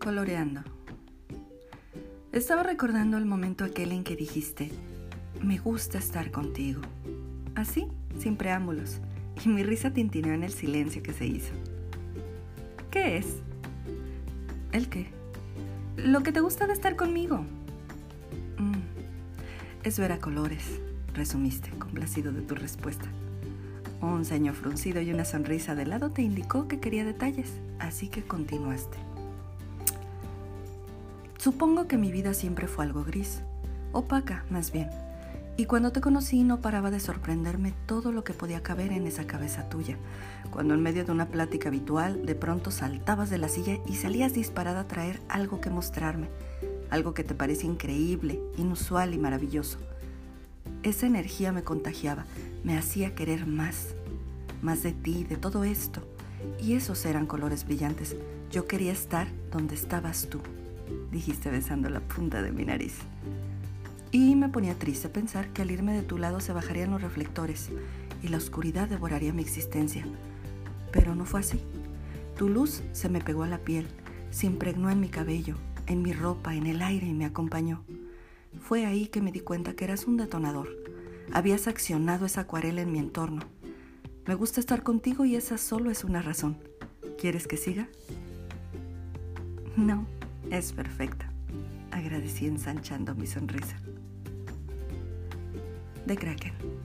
Coloreando. Estaba recordando el momento aquel en que dijiste, me gusta estar contigo. Así, sin preámbulos, y mi risa tintineó en el silencio que se hizo. ¿Qué es? ¿El qué? Lo que te gusta de estar conmigo. Mm, es ver a colores, resumiste, complacido de tu respuesta. Un ceño fruncido y una sonrisa de lado te indicó que quería detalles, así que continuaste. Supongo que mi vida siempre fue algo gris, opaca más bien, y cuando te conocí no paraba de sorprenderme todo lo que podía caber en esa cabeza tuya, cuando en medio de una plática habitual de pronto saltabas de la silla y salías disparada a traer algo que mostrarme, algo que te parecía increíble, inusual y maravilloso. Esa energía me contagiaba, me hacía querer más, más de ti, de todo esto. Y esos eran colores brillantes. Yo quería estar donde estabas tú, dijiste besando la punta de mi nariz. Y me ponía triste pensar que al irme de tu lado se bajarían los reflectores y la oscuridad devoraría mi existencia. Pero no fue así. Tu luz se me pegó a la piel, se impregnó en mi cabello, en mi ropa, en el aire y me acompañó. Fue ahí que me di cuenta que eras un detonador. Habías accionado esa acuarela en mi entorno. Me gusta estar contigo y esa solo es una razón. ¿Quieres que siga? No, es perfecta. Agradecí ensanchando mi sonrisa. De Kraken.